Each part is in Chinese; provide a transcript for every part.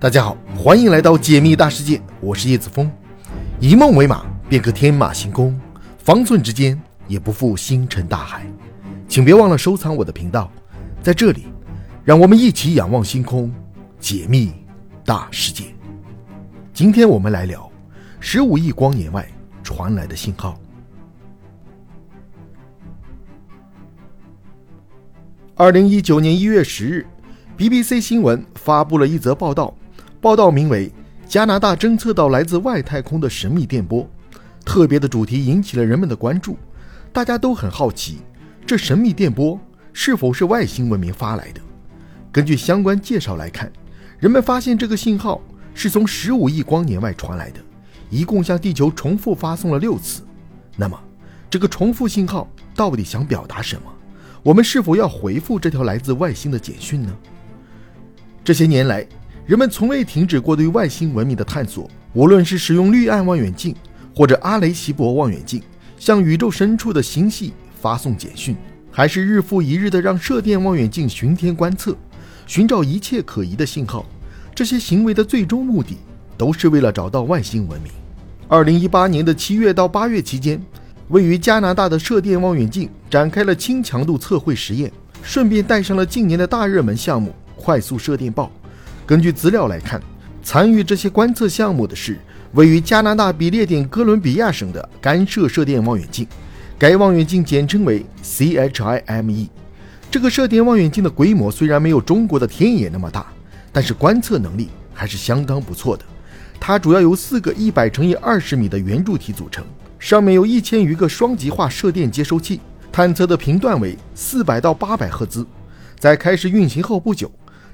大家好，欢迎来到解密大世界，我是叶子峰。以梦为马，便可天马行空；方寸之间，也不负星辰大海。请别忘了收藏我的频道，在这里，让我们一起仰望星空，解密大世界。今天我们来聊十五亿光年外传来的信号。二零一九年一月十日，BBC 新闻发布了一则报道。报道名为《加拿大侦测到来自外太空的神秘电波》，特别的主题引起了人们的关注。大家都很好奇，这神秘电波是否是外星文明发来的？根据相关介绍来看，人们发现这个信号是从十五亿光年外传来的，一共向地球重复发送了六次。那么，这个重复信号到底想表达什么？我们是否要回复这条来自外星的简讯呢？这些年来，人们从未停止过对外星文明的探索，无论是使用绿岸望远镜或者阿雷西博望远镜向宇宙深处的星系发送简讯，还是日复一日的让射电望远镜巡天观测，寻找一切可疑的信号，这些行为的最终目的都是为了找到外星文明。二零一八年的七月到八月期间，位于加拿大的射电望远镜展开了轻强度测绘实验，顺便带上了近年的大热门项目——快速射电暴。根据资料来看，参与这些观测项目的是位于加拿大比列点哥伦比亚省的干涉射电望远镜，该望远镜简称为 CHIME。这个射电望远镜的规模虽然没有中国的天眼那么大，但是观测能力还是相当不错的。它主要由四个一百乘以二十米的圆柱体组成，上面有一千余个双极化射电接收器，探测的频段为四百到八百赫兹。在开始运行后不久，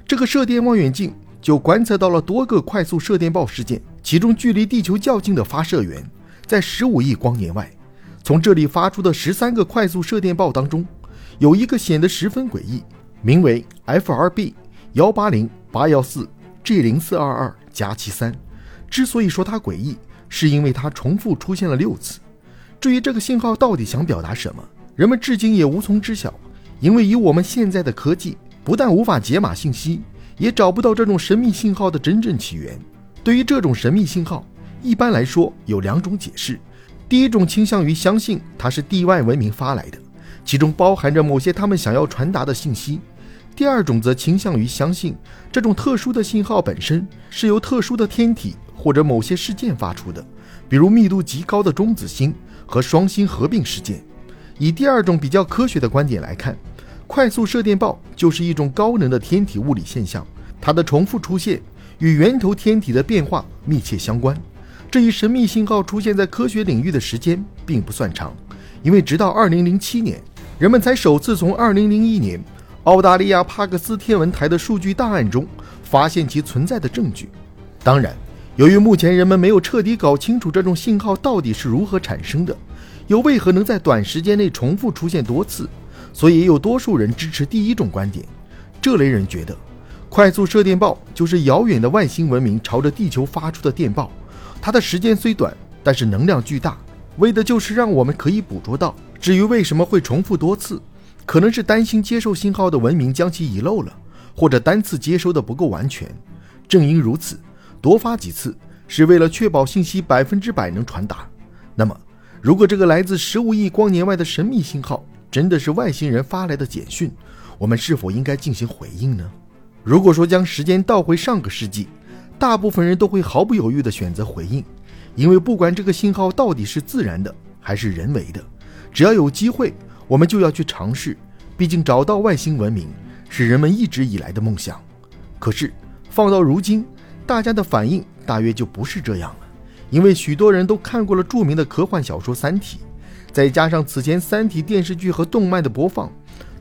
这个射电望远镜。就观测到了多个快速射电暴事件，其中距离地球较近的发射源在十五亿光年外。从这里发出的十三个快速射电暴当中，有一个显得十分诡异，名为 FRB 幺八零八幺四 G 零四二二加七三。之所以说它诡异，是因为它重复出现了六次。至于这个信号到底想表达什么，人们至今也无从知晓，因为以我们现在的科技，不但无法解码信息。也找不到这种神秘信号的真正起源。对于这种神秘信号，一般来说有两种解释：第一种倾向于相信它是地外文明发来的，其中包含着某些他们想要传达的信息；第二种则倾向于相信这种特殊的信号本身是由特殊的天体或者某些事件发出的，比如密度极高的中子星和双星合并事件。以第二种比较科学的观点来看。快速射电暴就是一种高能的天体物理现象，它的重复出现与源头天体的变化密切相关。这一神秘信号出现在科学领域的时间并不算长，因为直到2007年，人们才首次从2001年澳大利亚帕克斯天文台的数据档案中发现其存在的证据。当然，由于目前人们没有彻底搞清楚这种信号到底是如何产生的，又为何能在短时间内重复出现多次。所以也有多数人支持第一种观点。这类人觉得，快速射电暴就是遥远的外星文明朝着地球发出的电报。它的时间虽短，但是能量巨大，为的就是让我们可以捕捉到。至于为什么会重复多次，可能是担心接受信号的文明将其遗漏了，或者单次接收的不够完全。正因如此，多发几次是为了确保信息百分之百能传达。那么，如果这个来自十五亿光年外的神秘信号，真的是外星人发来的简讯，我们是否应该进行回应呢？如果说将时间倒回上个世纪，大部分人都会毫不犹豫地选择回应，因为不管这个信号到底是自然的还是人为的，只要有机会，我们就要去尝试。毕竟找到外星文明是人们一直以来的梦想。可是放到如今，大家的反应大约就不是这样了，因为许多人都看过了著名的科幻小说《三体》。再加上此前《三体》电视剧和动漫的播放，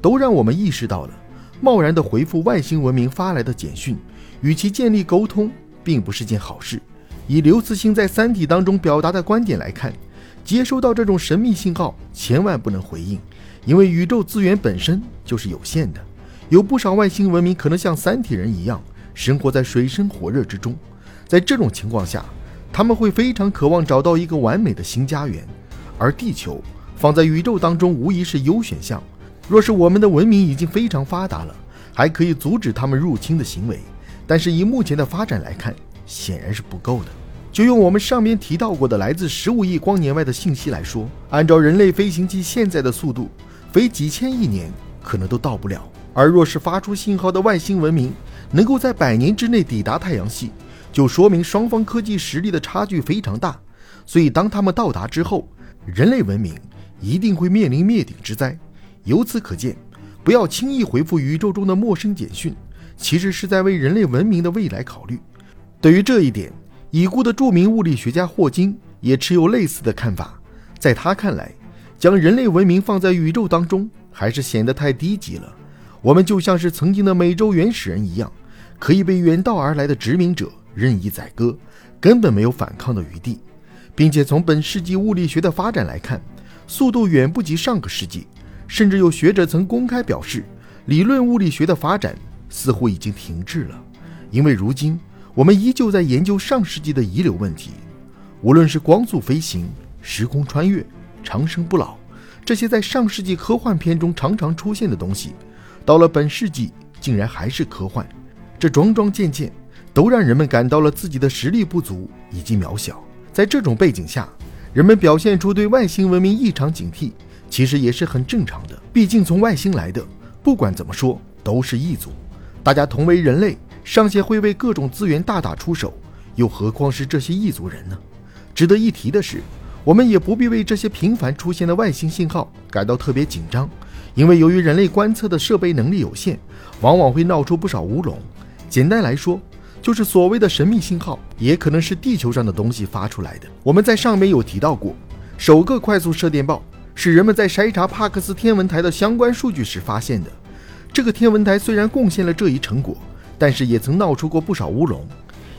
都让我们意识到了，贸然的回复外星文明发来的简讯，与其建立沟通，并不是件好事。以刘慈欣在《三体》当中表达的观点来看，接收到这种神秘信号，千万不能回应，因为宇宙资源本身就是有限的，有不少外星文明可能像三体人一样，生活在水深火热之中。在这种情况下，他们会非常渴望找到一个完美的新家园。而地球放在宇宙当中无疑是优选项。若是我们的文明已经非常发达了，还可以阻止他们入侵的行为，但是以目前的发展来看，显然是不够的。就用我们上面提到过的来自十五亿光年外的信息来说，按照人类飞行器现在的速度，飞几千亿年可能都到不了。而若是发出信号的外星文明能够在百年之内抵达太阳系，就说明双方科技实力的差距非常大。所以当他们到达之后，人类文明一定会面临灭顶之灾。由此可见，不要轻易回复宇宙中的陌生简讯，其实是在为人类文明的未来考虑。对于这一点，已故的著名物理学家霍金也持有类似的看法。在他看来，将人类文明放在宇宙当中，还是显得太低级了。我们就像是曾经的美洲原始人一样，可以被远道而来的殖民者任意宰割，根本没有反抗的余地。并且从本世纪物理学的发展来看，速度远不及上个世纪。甚至有学者曾公开表示，理论物理学的发展似乎已经停滞了，因为如今。我们依旧在研究上世纪的遗留问题，无论是光速飞行、时空穿越、长生不老，这些在上世纪科幻片中常常出现的东西，到了本世纪竟然还是科幻。这桩桩件件都让人们感到了自己的实力不足以及渺小。在这种背景下，人们表现出对外星文明异常警惕，其实也是很正常的。毕竟从外星来的，不管怎么说都是异族，大家同为人类。尚且会为各种资源大打出手，又何况是这些异族人呢？值得一提的是，我们也不必为这些频繁出现的外星信号感到特别紧张，因为由于人类观测的设备能力有限，往往会闹出不少乌龙。简单来说，就是所谓的神秘信号也可能是地球上的东西发出来的。我们在上面有提到过，首个快速射电暴是人们在筛查帕克斯天文台的相关数据时发现的。这个天文台虽然贡献了这一成果。但是也曾闹出过不少乌龙，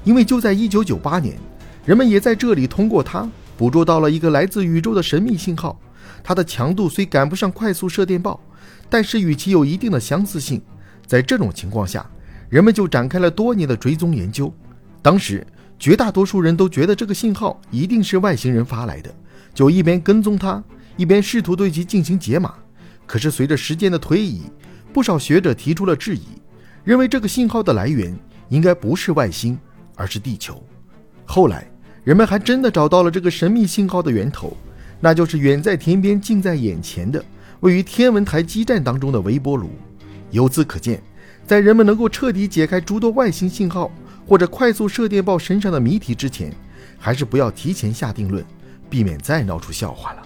因为就在1998年，人们也在这里通过它捕捉到了一个来自宇宙的神秘信号。它的强度虽赶不上快速射电暴，但是与其有一定的相似性。在这种情况下，人们就展开了多年的追踪研究。当时绝大多数人都觉得这个信号一定是外星人发来的，就一边跟踪它，一边试图对其进行解码。可是随着时间的推移，不少学者提出了质疑。认为这个信号的来源应该不是外星，而是地球。后来，人们还真的找到了这个神秘信号的源头，那就是远在天边、近在眼前的位于天文台基站当中的微波炉。由此可见，在人们能够彻底解开诸多外星信号或者快速射电暴身上的谜题之前，还是不要提前下定论，避免再闹出笑话了。